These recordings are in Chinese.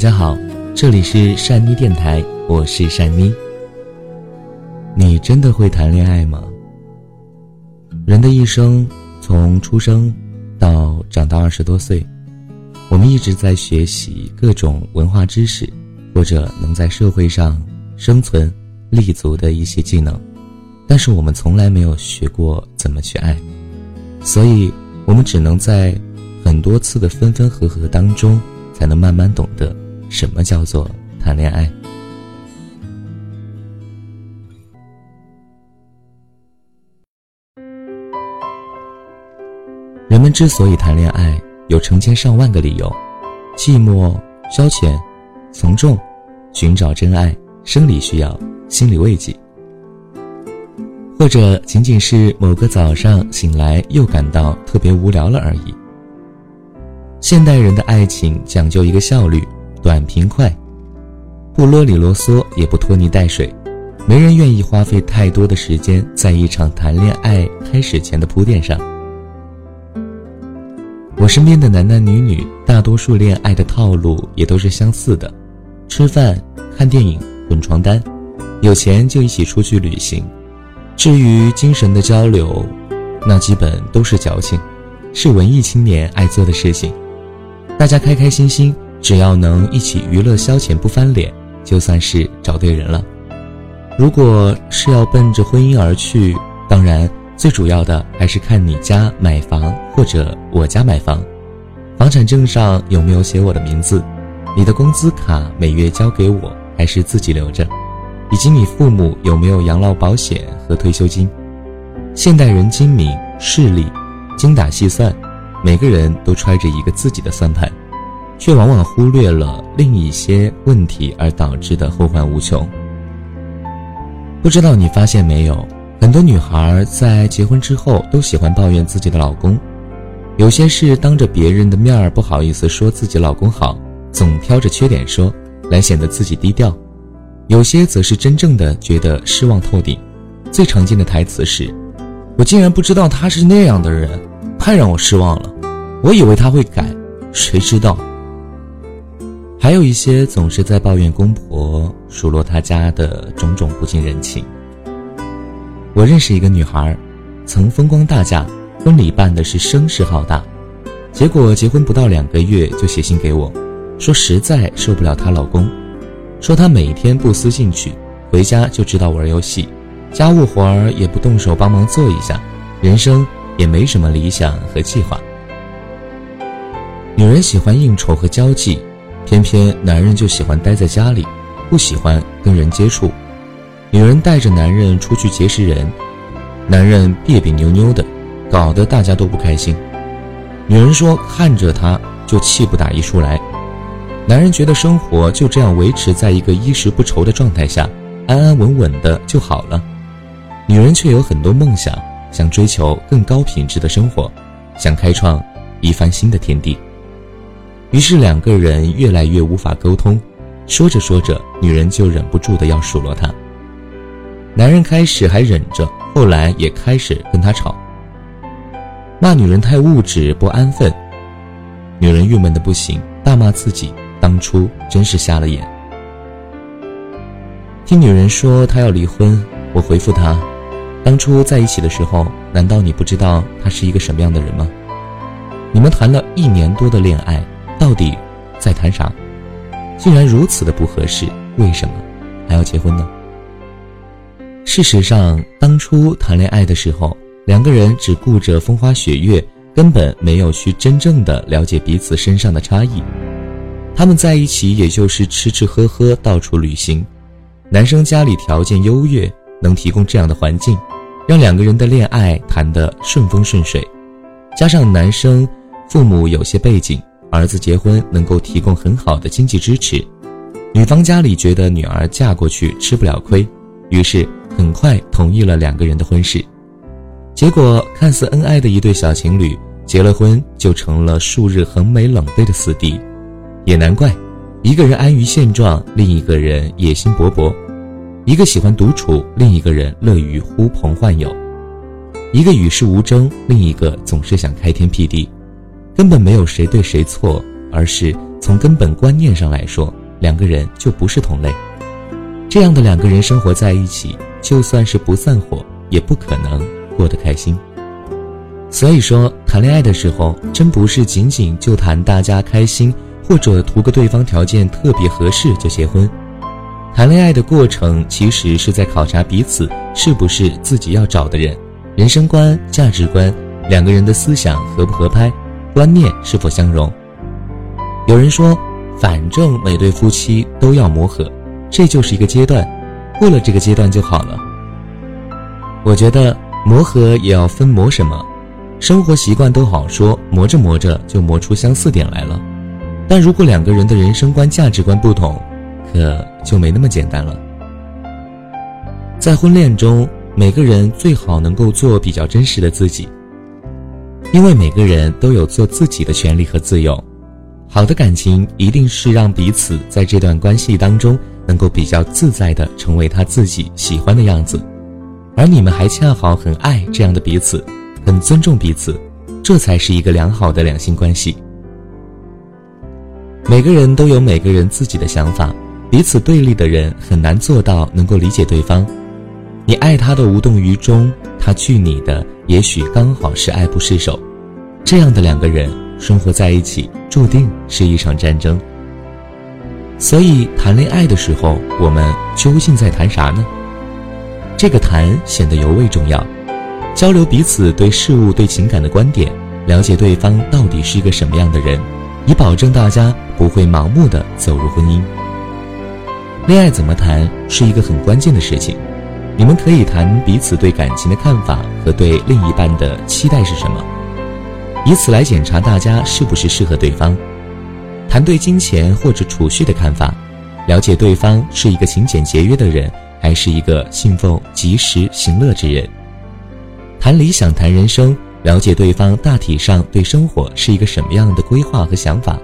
大家好，这里是善妮电台，我是善妮。你真的会谈恋爱吗？人的一生，从出生到长到二十多岁，我们一直在学习各种文化知识，或者能在社会上生存立足的一些技能，但是我们从来没有学过怎么去爱，所以我们只能在很多次的分分合合当中，才能慢慢懂得。什么叫做谈恋爱？人们之所以谈恋爱，有成千上万个理由：寂寞、消遣、从众、寻找真爱、生理需要、心理慰藉，或者仅仅是某个早上醒来又感到特别无聊了而已。现代人的爱情讲究一个效率。短平快，不啰里啰嗦，也不拖泥带水，没人愿意花费太多的时间在一场谈恋爱开始前的铺垫上。我身边的男男女女，大多数恋爱的套路也都是相似的：吃饭、看电影、滚床单，有钱就一起出去旅行。至于精神的交流，那基本都是矫情，是文艺青年爱做的事情。大家开开心心。只要能一起娱乐消遣不翻脸，就算是找对人了。如果是要奔着婚姻而去，当然最主要的还是看你家买房或者我家买房，房产证上有没有写我的名字，你的工资卡每月交给我还是自己留着，以及你父母有没有养老保险和退休金。现代人精明势利，精打细算，每个人都揣着一个自己的算盘。却往往忽略了另一些问题而导致的后患无穷。不知道你发现没有，很多女孩在结婚之后都喜欢抱怨自己的老公，有些是当着别人的面儿不好意思说自己老公好，总挑着缺点说，来显得自己低调；有些则是真正的觉得失望透顶。最常见的台词是：“我竟然不知道他是那样的人，太让我失望了。我以为他会改，谁知道。”还有一些总是在抱怨公婆数落他家的种种不近人情。我认识一个女孩，曾风光大嫁，婚礼办的是声势浩大，结果结婚不到两个月就写信给我，说实在受不了她老公，说他每天不思进取，回家就知道玩游戏，家务活儿也不动手帮忙做一下，人生也没什么理想和计划。女人喜欢应酬和交际。偏偏男人就喜欢待在家里，不喜欢跟人接触。女人带着男人出去结识人，男人别别扭扭的，搞得大家都不开心。女人说看着他就气不打一处来，男人觉得生活就这样维持在一个衣食不愁的状态下，安安稳稳的就好了。女人却有很多梦想，想追求更高品质的生活，想开创一番新的天地。于是两个人越来越无法沟通，说着说着，女人就忍不住的要数落他。男人开始还忍着，后来也开始跟他吵，骂女人太物质不安分。女人郁闷的不行，大骂自己当初真是瞎了眼。听女人说她要离婚，我回复她：当初在一起的时候，难道你不知道他是一个什么样的人吗？你们谈了一年多的恋爱。到底在谈啥？既然如此的不合适，为什么还要结婚呢？事实上，当初谈恋爱的时候，两个人只顾着风花雪月，根本没有去真正的了解彼此身上的差异。他们在一起，也就是吃吃喝喝，到处旅行。男生家里条件优越，能提供这样的环境，让两个人的恋爱谈得顺风顺水。加上男生父母有些背景。儿子结婚能够提供很好的经济支持，女方家里觉得女儿嫁过去吃不了亏，于是很快同意了两个人的婚事。结果看似恩爱的一对小情侣，结了婚就成了数日横眉冷对的死敌。也难怪，一个人安于现状，另一个人野心勃勃；一个喜欢独处，另一个人乐于呼朋唤友；一个与世无争，另一个总是想开天辟地。根本没有谁对谁错，而是从根本观念上来说，两个人就不是同类。这样的两个人生活在一起，就算是不散伙，也不可能过得开心。所以说，谈恋爱的时候，真不是仅仅就谈大家开心，或者图个对方条件特别合适就结婚。谈恋爱的过程，其实是在考察彼此是不是自己要找的人，人生观、价值观，两个人的思想合不合拍，观念是否相容。有人说，反正每对夫妻都要磨合。这就是一个阶段，过了这个阶段就好了。我觉得磨合也要分磨什么，生活习惯都好说，磨着磨着就磨出相似点来了。但如果两个人的人生观、价值观不同，可就没那么简单了。在婚恋中，每个人最好能够做比较真实的自己，因为每个人都有做自己的权利和自由。好的感情一定是让彼此在这段关系当中。能够比较自在的成为他自己喜欢的样子，而你们还恰好很爱这样的彼此，很尊重彼此，这才是一个良好的两性关系。每个人都有每个人自己的想法，彼此对立的人很难做到能够理解对方。你爱他的无动于衷，他拒你的也许刚好是爱不释手。这样的两个人生活在一起，注定是一场战争。所以谈恋爱的时候，我们究竟在谈啥呢？这个谈显得尤为重要，交流彼此对事物、对情感的观点，了解对方到底是一个什么样的人，以保证大家不会盲目的走入婚姻。恋爱怎么谈是一个很关键的事情，你们可以谈彼此对感情的看法和对另一半的期待是什么，以此来检查大家是不是适合对方。谈对金钱或者储蓄的看法，了解对方是一个勤俭节约的人，还是一个信奉及时行乐之人。谈理想，谈人生，了解对方大体上对生活是一个什么样的规划和想法。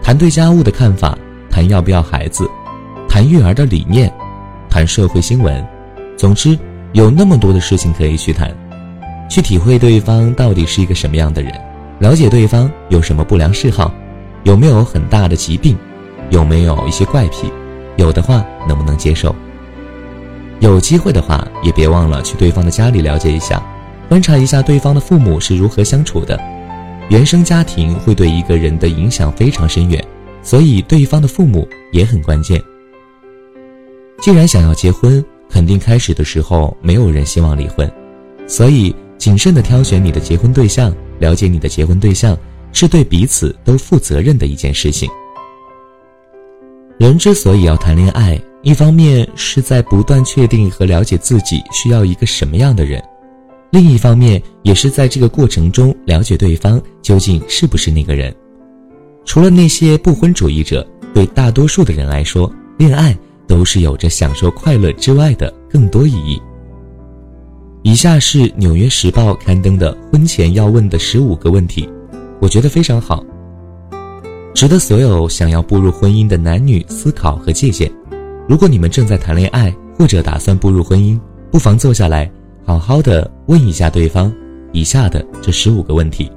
谈对家务的看法，谈要不要孩子，谈育儿的理念，谈社会新闻。总之，有那么多的事情可以去谈，去体会对方到底是一个什么样的人，了解对方有什么不良嗜好。有没有很大的疾病？有没有一些怪癖？有的话，能不能接受？有机会的话，也别忘了去对方的家里了解一下，观察一下对方的父母是如何相处的。原生家庭会对一个人的影响非常深远，所以对方的父母也很关键。既然想要结婚，肯定开始的时候没有人希望离婚，所以谨慎的挑选你的结婚对象，了解你的结婚对象。是对彼此都负责任的一件事情。人之所以要谈恋爱，一方面是在不断确定和了解自己需要一个什么样的人，另一方面也是在这个过程中了解对方究竟是不是那个人。除了那些不婚主义者，对大多数的人来说，恋爱都是有着享受快乐之外的更多意义。以下是《纽约时报》刊登的婚前要问的十五个问题。我觉得非常好，值得所有想要步入婚姻的男女思考和借鉴。如果你们正在谈恋爱或者打算步入婚姻，不妨坐下来，好好的问一下对方以下的这十五个问题：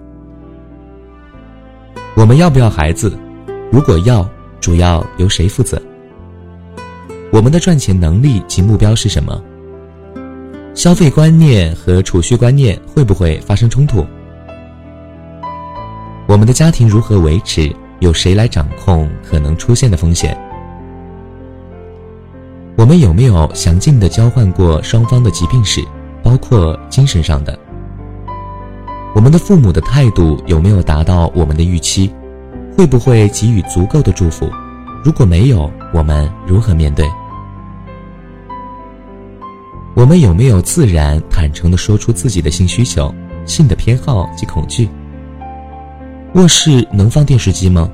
我们要不要孩子？如果要，主要由谁负责？我们的赚钱能力及目标是什么？消费观念和储蓄观念会不会发生冲突？我们的家庭如何维持？由谁来掌控可能出现的风险？我们有没有详尽的交换过双方的疾病史，包括精神上的？我们的父母的态度有没有达到我们的预期？会不会给予足够的祝福？如果没有，我们如何面对？我们有没有自然坦诚地说出自己的性需求、性的偏好及恐惧？卧室能放电视机吗？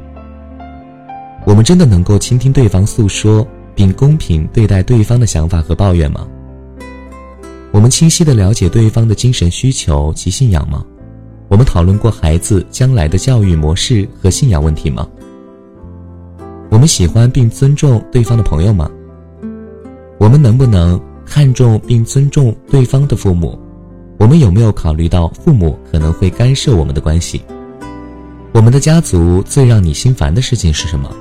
我们真的能够倾听对方诉说，并公平对待对方的想法和抱怨吗？我们清晰的了解对方的精神需求及信仰吗？我们讨论过孩子将来的教育模式和信仰问题吗？我们喜欢并尊重对方的朋友吗？我们能不能看重并尊重对方的父母？我们有没有考虑到父母可能会干涉我们的关系？我们的家族最让你心烦的事情是什么？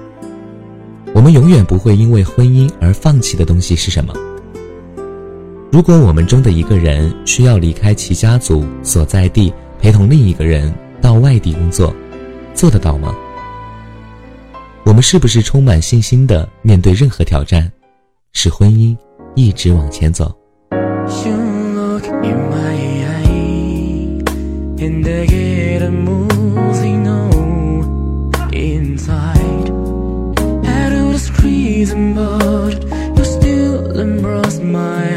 我们永远不会因为婚姻而放弃的东西是什么？如果我们中的一个人需要离开其家族所在地，陪同另一个人到外地工作，做得到吗？我们是不是充满信心的面对任何挑战，使婚姻一直往前走？You know the light in us that brought my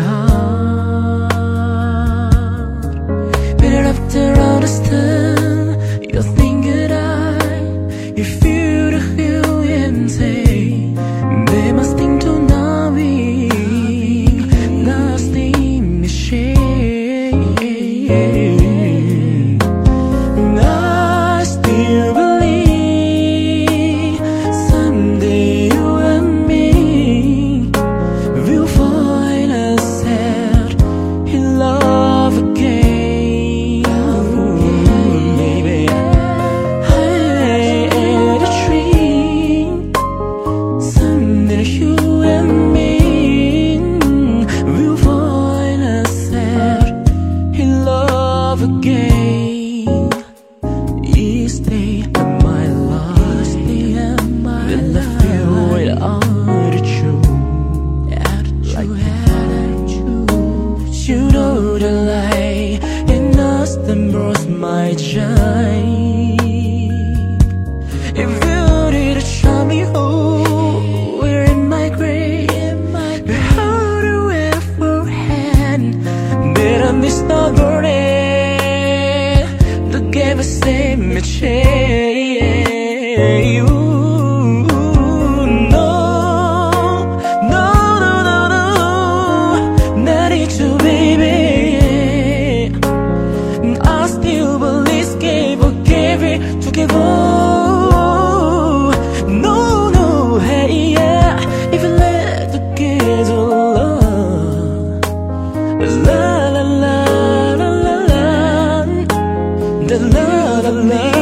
the la la la